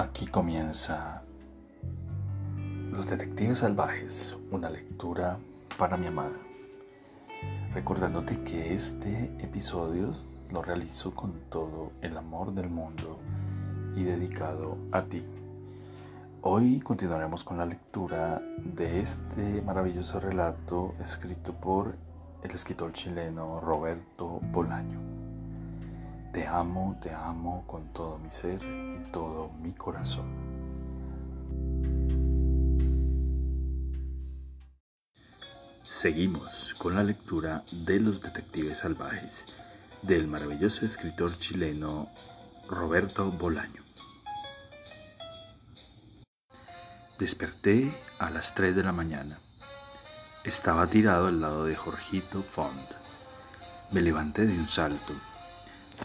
Aquí comienza Los Detectives Salvajes, una lectura para mi amada. Recordándote que este episodio lo realizo con todo el amor del mundo y dedicado a ti. Hoy continuaremos con la lectura de este maravilloso relato escrito por el escritor chileno Roberto Bolaño. Te amo, te amo con todo mi ser todo mi corazón. Seguimos con la lectura de Los Detectives Salvajes del maravilloso escritor chileno Roberto Bolaño. Desperté a las 3 de la mañana. Estaba tirado al lado de Jorgito Font. Me levanté de un salto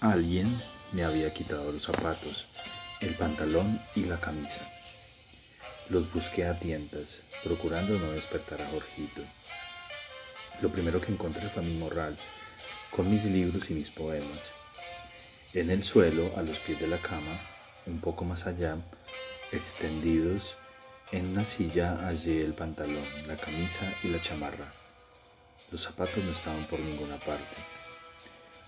Alguien me había quitado los zapatos, el pantalón y la camisa. Los busqué a tientas, procurando no despertar a Jorgito. Lo primero que encontré fue mi morral, con mis libros y mis poemas. En el suelo, a los pies de la cama, un poco más allá, extendidos, en una silla hallé el pantalón, la camisa y la chamarra. Los zapatos no estaban por ninguna parte.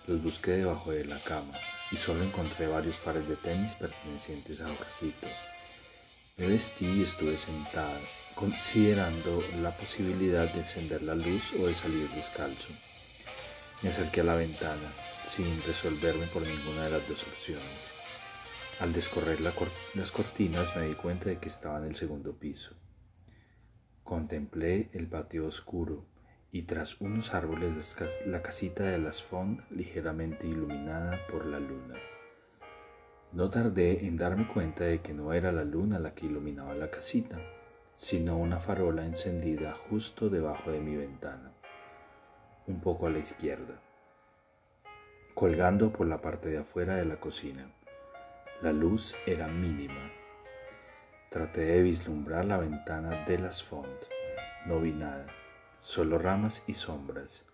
Los busqué debajo de la cama y solo encontré varios pares de tenis pertenecientes a Jorgito. Me vestí y estuve sentada, considerando la posibilidad de encender la luz o de salir descalzo. Me acerqué a la ventana, sin resolverme por ninguna de las dos opciones. Al descorrer las cortinas me di cuenta de que estaba en el segundo piso. Contemplé el patio oscuro, y tras unos árboles la casita de las Font ligeramente iluminada por la luna. No tardé en darme cuenta de que no era la luna la que iluminaba la casita, sino una farola encendida justo debajo de mi ventana, un poco a la izquierda, colgando por la parte de afuera de la cocina. La luz era mínima. Traté de vislumbrar la ventana de las Font. No vi nada solo ramas y sombras.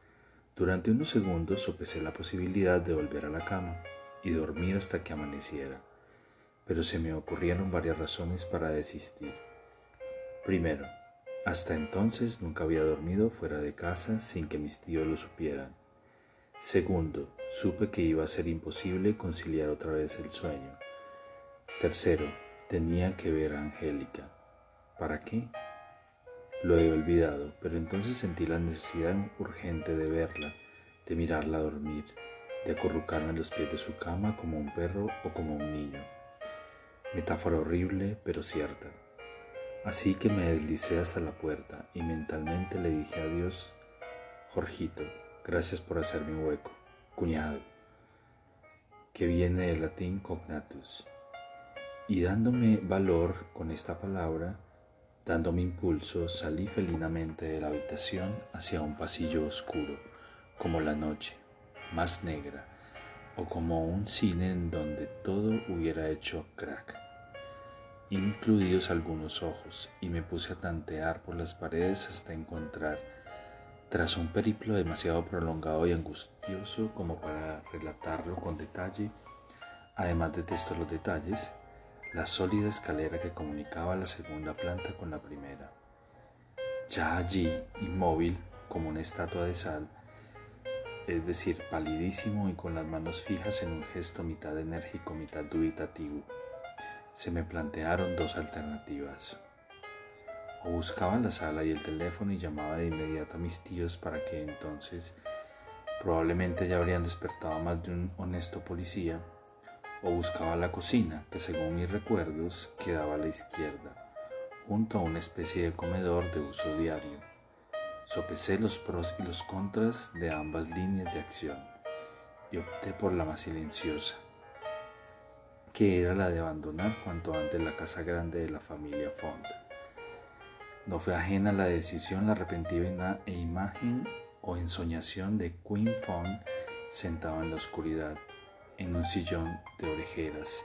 Durante unos segundos sopesé la posibilidad de volver a la cama y dormir hasta que amaneciera, pero se me ocurrieron varias razones para desistir. Primero, hasta entonces nunca había dormido fuera de casa sin que mis tíos lo supieran. Segundo, supe que iba a ser imposible conciliar otra vez el sueño. Tercero, tenía que ver a Angélica. ¿Para qué? Lo he olvidado, pero entonces sentí la necesidad urgente de verla, de mirarla dormir, de acurrucarme en los pies de su cama como un perro o como un niño. Metáfora horrible, pero cierta. Así que me deslicé hasta la puerta y mentalmente le dije adiós, Jorgito, gracias por hacerme un hueco, cuñado, que viene del latín cognatus. Y dándome valor con esta palabra, Dándome impulso, salí felinamente de la habitación hacia un pasillo oscuro, como la noche, más negra, o como un cine en donde todo hubiera hecho crack, incluidos algunos ojos, y me puse a tantear por las paredes hasta encontrar, tras un periplo demasiado prolongado y angustioso como para relatarlo con detalle, además detesto los detalles, la sólida escalera que comunicaba la segunda planta con la primera. Ya allí, inmóvil, como una estatua de sal, es decir, palidísimo y con las manos fijas en un gesto mitad enérgico, mitad dubitativo, se me plantearon dos alternativas. O buscaba la sala y el teléfono y llamaba de inmediato a mis tíos para que entonces probablemente ya habrían despertado a más de un honesto policía, o buscaba la cocina, que según mis recuerdos quedaba a la izquierda, junto a una especie de comedor de uso diario. Sopesé los pros y los contras de ambas líneas de acción y opté por la más silenciosa, que era la de abandonar cuanto antes la casa grande de la familia Font. No fue ajena a la decisión la repentina e imagen o ensoñación de Queen Font sentado en la oscuridad, en un sillón de orejeras,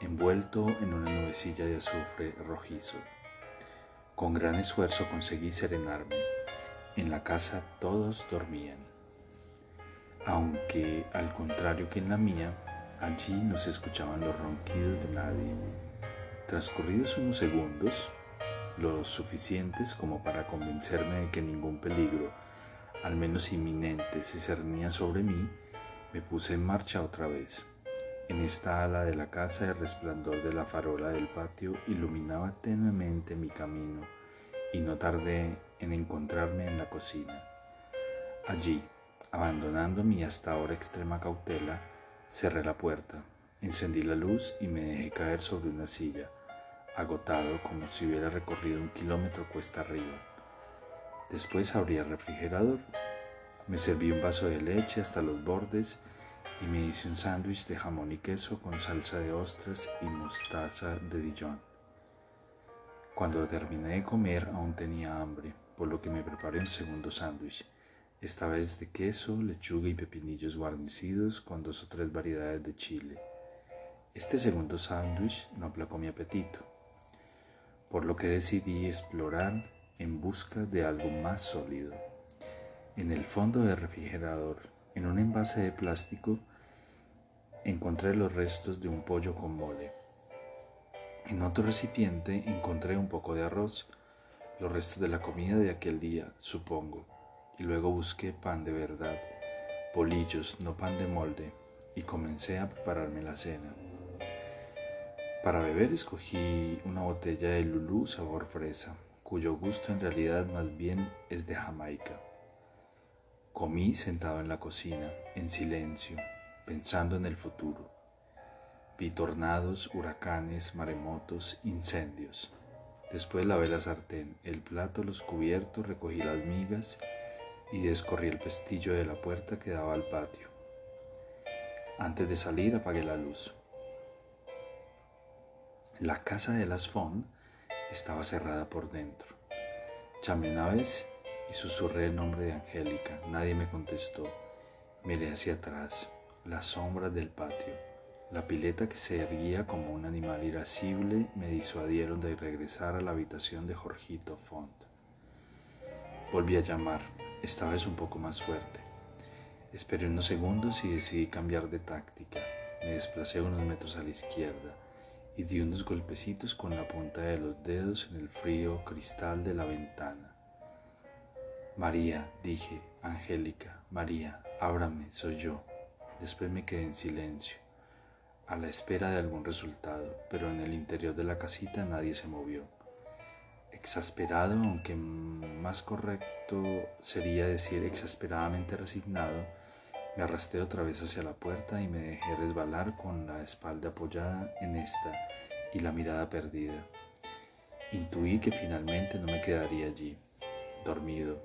envuelto en una nubecilla de azufre rojizo. Con gran esfuerzo conseguí serenarme. En la casa todos dormían. Aunque, al contrario que en la mía, allí no se escuchaban los ronquidos de nadie. Transcurridos unos segundos, los suficientes como para convencerme de que ningún peligro, al menos inminente, se cernía sobre mí, me puse en marcha otra vez. En esta ala de la casa el resplandor de la farola del patio iluminaba tenuemente mi camino y no tardé en encontrarme en la cocina. Allí, abandonando mi hasta ahora extrema cautela, cerré la puerta, encendí la luz y me dejé caer sobre una silla, agotado como si hubiera recorrido un kilómetro cuesta arriba. Después abrí el refrigerador, me serví un vaso de leche hasta los bordes y me hice un sándwich de jamón y queso con salsa de ostras y mostaza de Dijon. Cuando terminé de comer aún tenía hambre, por lo que me preparé un segundo sándwich, esta vez de queso, lechuga y pepinillos guarnecidos con dos o tres variedades de chile. Este segundo sándwich no aplacó mi apetito, por lo que decidí explorar en busca de algo más sólido. En el fondo del refrigerador en un envase de plástico encontré los restos de un pollo con mole. En otro recipiente encontré un poco de arroz, los restos de la comida de aquel día, supongo, y luego busqué pan de verdad, bolillos, no pan de molde, y comencé a prepararme la cena. Para beber escogí una botella de Lulú sabor fresa, cuyo gusto en realidad más bien es de Jamaica. Comí sentado en la cocina, en silencio, pensando en el futuro. Vi tornados, huracanes, maremotos, incendios. Después lavé la sartén, el plato, los cubiertos, recogí las migas y descorrí el pestillo de la puerta que daba al patio. Antes de salir apagué la luz. La casa de las Font estaba cerrada por dentro. Llamé una vez y susurré el nombre de Angélica. Nadie me contestó. Miré hacia atrás, las sombras del patio. La pileta que se erguía como un animal irascible me disuadieron de regresar a la habitación de Jorgito Font. Volví a llamar, esta vez un poco más fuerte. Esperé unos segundos y decidí cambiar de táctica. Me desplacé unos metros a la izquierda y di unos golpecitos con la punta de los dedos en el frío cristal de la ventana. María, dije, Angélica, María, ábrame, soy yo. Después me quedé en silencio, a la espera de algún resultado, pero en el interior de la casita nadie se movió. Exasperado, aunque más correcto sería decir exasperadamente resignado, me arrastré otra vez hacia la puerta y me dejé resbalar con la espalda apoyada en esta y la mirada perdida. Intuí que finalmente no me quedaría allí, dormido,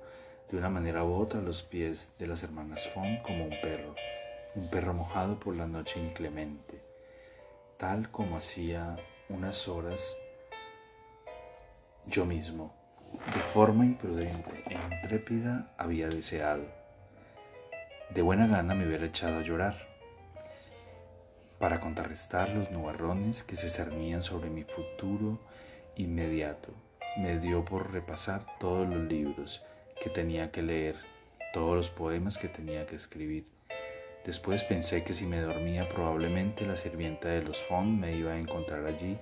de una manera u otra los pies de las hermanas Font como un perro, un perro mojado por la noche inclemente, tal como hacía unas horas yo mismo, de forma imprudente e intrépida, había deseado. De buena gana me hubiera echado a llorar para contrarrestar los nubarrones que se cernían sobre mi futuro inmediato. Me dio por repasar todos los libros que tenía que leer, todos los poemas que tenía que escribir. Después pensé que si me dormía probablemente la sirvienta de los Font me iba a encontrar allí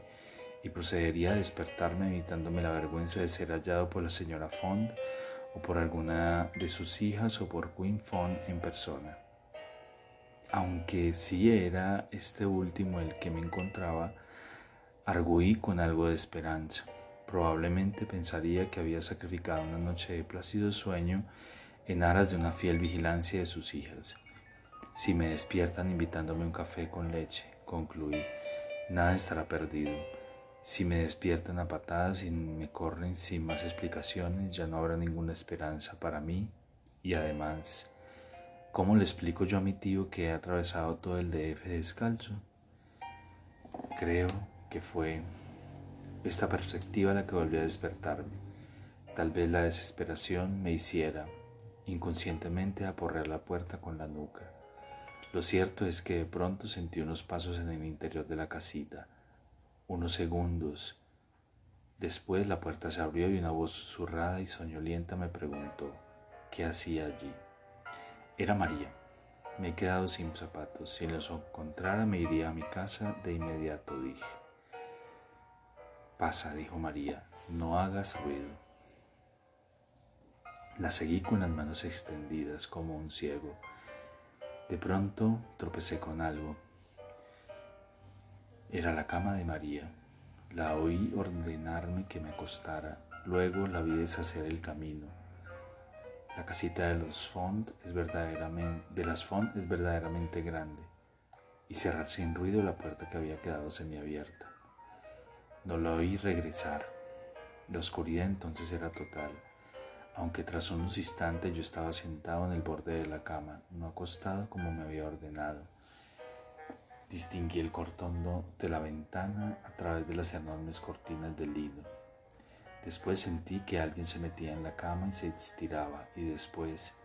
y procedería a despertarme evitándome la vergüenza de ser hallado por la señora Font o por alguna de sus hijas o por Queen Font en persona. Aunque sí era este último el que me encontraba, arguí con algo de esperanza. Probablemente pensaría que había sacrificado una noche de plácido sueño en aras de una fiel vigilancia de sus hijas. Si me despiertan invitándome un café con leche, concluí, nada estará perdido. Si me despiertan a patadas y me corren sin más explicaciones, ya no habrá ninguna esperanza para mí. Y además, ¿cómo le explico yo a mi tío que he atravesado todo el DF descalzo? Creo que fue esta perspectiva la que volvió a despertarme. Tal vez la desesperación me hiciera inconscientemente aporrear la puerta con la nuca. Lo cierto es que de pronto sentí unos pasos en el interior de la casita, unos segundos. Después la puerta se abrió y una voz susurrada y soñolienta me preguntó qué hacía allí. Era María. Me he quedado sin zapatos. Si los encontrara me iría a mi casa de inmediato, dije. Pasa, dijo María, no hagas ruido. La seguí con las manos extendidas como un ciego. De pronto tropecé con algo. Era la cama de María. La oí ordenarme que me acostara. Luego la vi deshacer el camino. La casita de los Font es verdaderamente, de las Font es verdaderamente grande y cerrar sin ruido la puerta que había quedado semiabierta. No la oí regresar. La oscuridad entonces era total, aunque tras unos instantes yo estaba sentado en el borde de la cama, no acostado como me había ordenado. Distinguí el cortondo de la ventana a través de las enormes cortinas de lino. Después sentí que alguien se metía en la cama y se estiraba y después,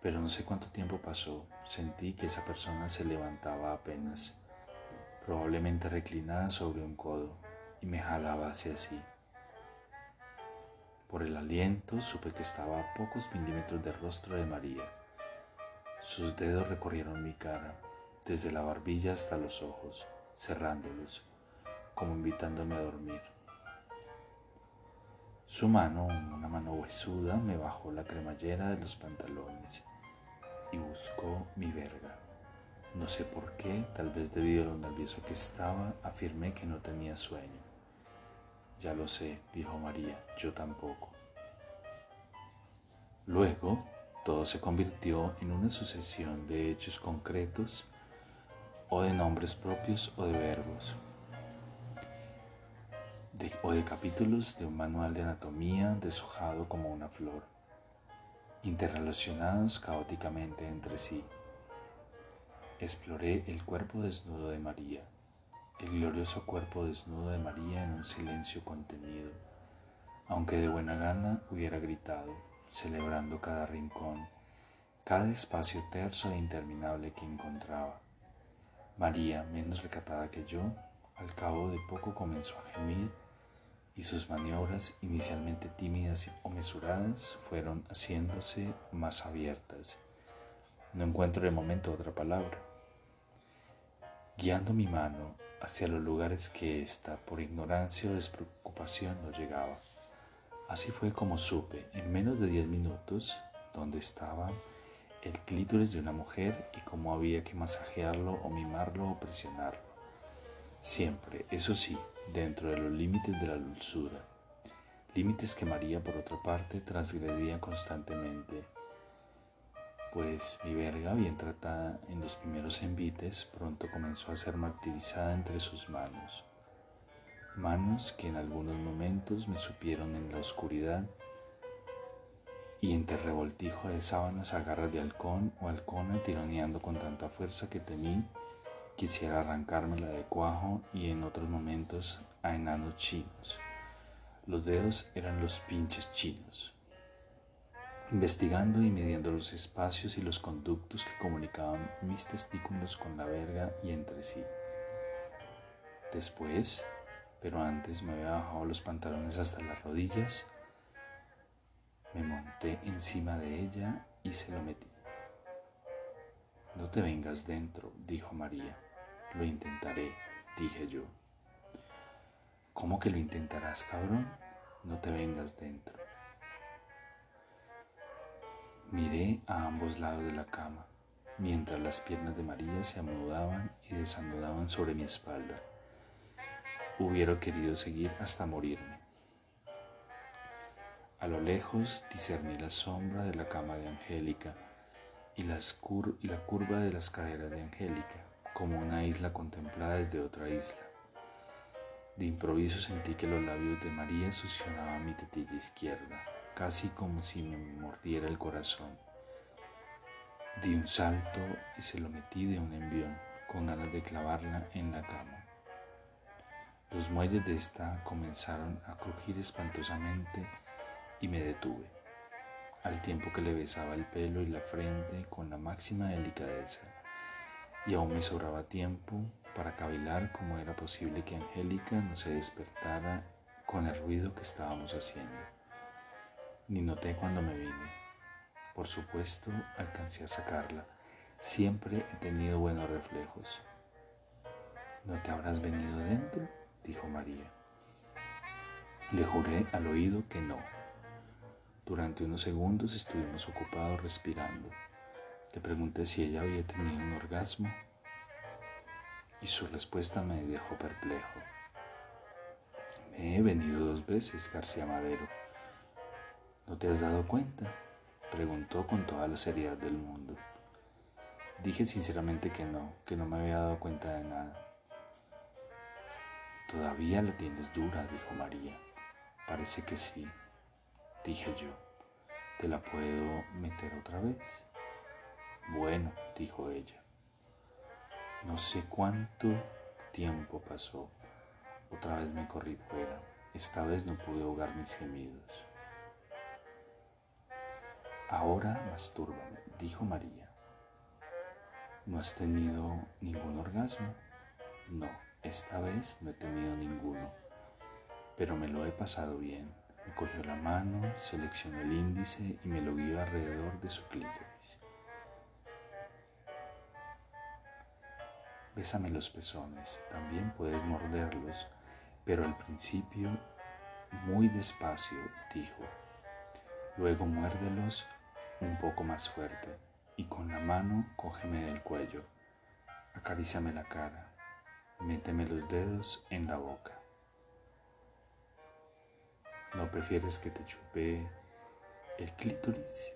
pero no sé cuánto tiempo pasó, sentí que esa persona se levantaba apenas, probablemente reclinada sobre un codo y me jalaba hacia sí. Por el aliento supe que estaba a pocos milímetros del rostro de María. Sus dedos recorrieron mi cara, desde la barbilla hasta los ojos, cerrándolos, como invitándome a dormir. Su mano, una mano huesuda, me bajó la cremallera de los pantalones y buscó mi verga. No sé por qué, tal vez debido a lo nervioso que estaba, afirmé que no tenía sueño. Ya lo sé, dijo María, yo tampoco. Luego, todo se convirtió en una sucesión de hechos concretos o de nombres propios o de verbos, o de capítulos de un manual de anatomía deshojado como una flor, interrelacionados caóticamente entre sí. Exploré el cuerpo desnudo de María el glorioso cuerpo desnudo de María en un silencio contenido, aunque de buena gana hubiera gritado, celebrando cada rincón, cada espacio terso e interminable que encontraba. María, menos recatada que yo, al cabo de poco comenzó a gemir y sus maniobras, inicialmente tímidas o mesuradas, fueron haciéndose más abiertas. No encuentro de momento otra palabra. Guiando mi mano hacia los lugares que ésta, por ignorancia o despreocupación, no llegaba. Así fue como supe, en menos de diez minutos, dónde estaba el clítoris de una mujer y cómo había que masajearlo o mimarlo o presionarlo. Siempre, eso sí, dentro de los límites de la dulzura, límites que María, por otra parte, transgredía constantemente pues mi verga, bien tratada en los primeros envites, pronto comenzó a ser martirizada entre sus manos. Manos que en algunos momentos me supieron en la oscuridad y entre revoltijo de sábanas a garras de halcón o halcona tironeando con tanta fuerza que temí quisiera arrancármela de cuajo y en otros momentos a enanos chinos. Los dedos eran los pinches chinos investigando y midiendo los espacios y los conductos que comunicaban mis testículos con la verga y entre sí. Después, pero antes me había bajado los pantalones hasta las rodillas, me monté encima de ella y se lo metí. No te vengas dentro, dijo María. Lo intentaré, dije yo. ¿Cómo que lo intentarás, cabrón? No te vengas dentro. Miré a ambos lados de la cama, mientras las piernas de María se anudaban y desanudaban sobre mi espalda. Hubiera querido seguir hasta morirme. A lo lejos discerní la sombra de la cama de Angélica y, la curva de las caderas de Angélica, como una isla contemplada desde otra isla. De improviso sentí que los labios de María succionaban mi tetilla izquierda casi como si me mordiera el corazón. Di un salto y se lo metí de un envión, con ganas de clavarla en la cama. Los muelles de esta comenzaron a crujir espantosamente y me detuve, al tiempo que le besaba el pelo y la frente con la máxima delicadeza, y aún me sobraba tiempo para cavilar cómo era posible que Angélica no se despertara con el ruido que estábamos haciendo ni noté cuando me vine. Por supuesto, alcancé a sacarla. Siempre he tenido buenos reflejos. ¿No te habrás venido dentro? dijo María. Le juré al oído que no. Durante unos segundos estuvimos ocupados respirando. Le pregunté si ella había tenido un orgasmo y su respuesta me dejó perplejo. Me he venido dos veces, García Madero. ¿No te has dado cuenta? Preguntó con toda la seriedad del mundo. Dije sinceramente que no, que no me había dado cuenta de nada. Todavía la tienes dura, dijo María. Parece que sí, dije yo. ¿Te la puedo meter otra vez? Bueno, dijo ella. No sé cuánto tiempo pasó. Otra vez me corrí fuera. Esta vez no pude ahogar mis gemidos. Ahora mastúrbame, dijo María. ¿No has tenido ningún orgasmo? No, esta vez no he tenido ninguno, pero me lo he pasado bien. Me cogió la mano, seleccionó el índice y me lo guió alrededor de su clítoris. Bésame los pezones, también puedes morderlos, pero al principio muy despacio, dijo. Luego muérdelos un poco más fuerte y con la mano cógeme del cuello, acaríciame la cara, méteme los dedos en la boca. ¿No prefieres que te chupe el clítoris?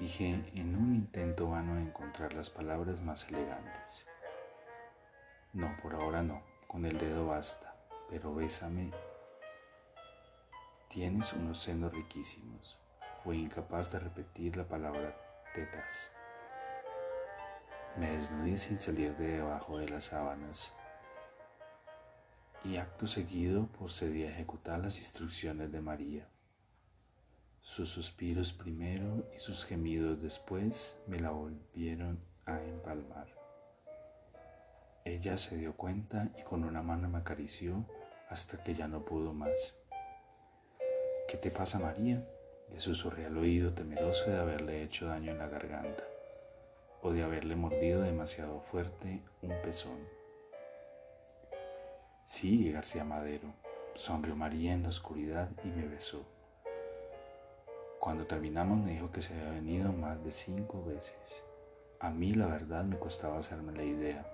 Dije en un intento vano de encontrar las palabras más elegantes. No, por ahora no, con el dedo basta, pero bésame. Tienes unos senos riquísimos. Fui incapaz de repetir la palabra tetas. Me desnudé sin salir de debajo de las sábanas y acto seguido procedí a ejecutar las instrucciones de María. Sus suspiros primero y sus gemidos después me la volvieron a empalmar. Ella se dio cuenta y con una mano me acarició hasta que ya no pudo más. ¿Qué te pasa, María? Le susurré al oído temeroso de haberle hecho daño en la garganta o de haberle mordido demasiado fuerte un pezón. Sí, García Madero, sonrió María en la oscuridad y me besó. Cuando terminamos me dijo que se había venido más de cinco veces. A mí la verdad me costaba hacerme la idea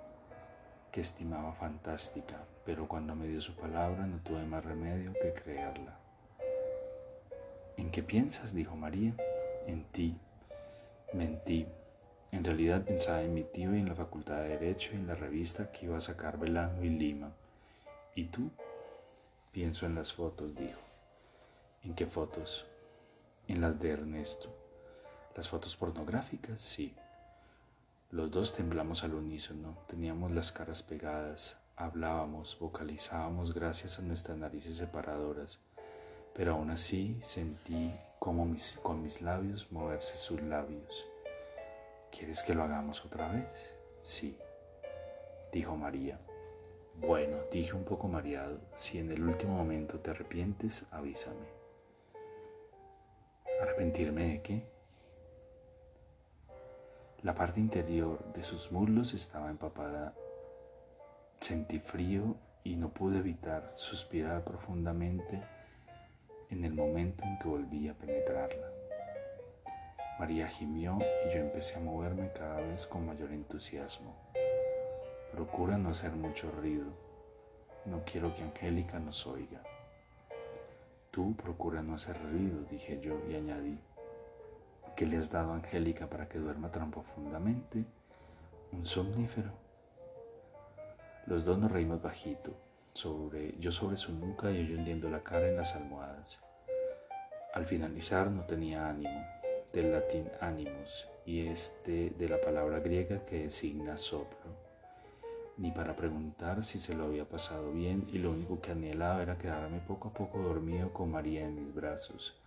que estimaba fantástica, pero cuando me dio su palabra no tuve más remedio que creerla. ¿En qué piensas? dijo María. En ti. Mentí. En realidad pensaba en mi tío y en la Facultad de Derecho y en la revista que iba a sacar Belano y Lima. ¿Y tú? Pienso en las fotos, dijo. ¿En qué fotos? En las de Ernesto. ¿Las fotos pornográficas? Sí. Los dos temblamos al unísono, teníamos las caras pegadas, hablábamos, vocalizábamos gracias a nuestras narices separadoras, pero aún así sentí como mis, con mis labios moverse sus labios. ¿Quieres que lo hagamos otra vez? Sí, dijo María. Bueno, dije un poco mareado, si en el último momento te arrepientes, avísame. ¿Arrepentirme de qué? La parte interior de sus muslos estaba empapada. Sentí frío y no pude evitar suspirar profundamente en el momento en que volví a penetrarla. María gimió y yo empecé a moverme cada vez con mayor entusiasmo. Procura no hacer mucho ruido. No quiero que Angélica nos oiga. Tú procura no hacer ruido, dije yo y añadí. ¿Qué le has dado a Angélica para que duerma tan profundamente? ¿Un somnífero? Los dos nos reímos bajito, sobre, yo sobre su nuca y yo hundiendo la cara en las almohadas. Al finalizar no tenía ánimo, del latín animus, y este de la palabra griega que designa soplo, ni para preguntar si se lo había pasado bien y lo único que anhelaba era quedarme poco a poco dormido con María en mis brazos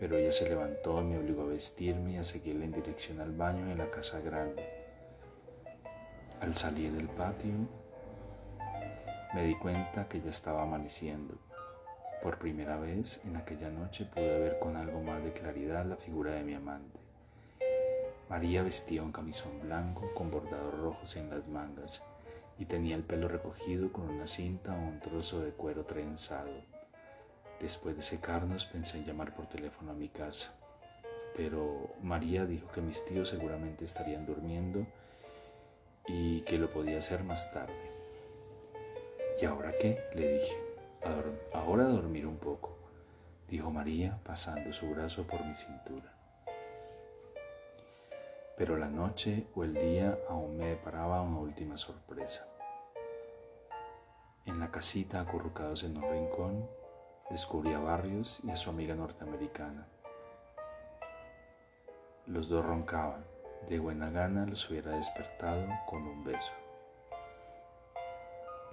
pero ella se levantó y me obligó a vestirme y a seguirla en dirección al baño en la casa grande. Al salir del patio, me di cuenta que ya estaba amaneciendo. Por primera vez en aquella noche pude ver con algo más de claridad la figura de mi amante. María vestía un camisón blanco con bordados rojos en las mangas y tenía el pelo recogido con una cinta o un trozo de cuero trenzado. Después de secarnos pensé en llamar por teléfono a mi casa, pero María dijo que mis tíos seguramente estarían durmiendo y que lo podía hacer más tarde. ¿Y ahora qué? le dije. Ahora dormir un poco, dijo María pasando su brazo por mi cintura. Pero la noche o el día aún me deparaba una última sorpresa. En la casita, acurrucados en un rincón, descubrí a Barrios y a su amiga norteamericana. Los dos roncaban. De buena gana los hubiera despertado con un beso.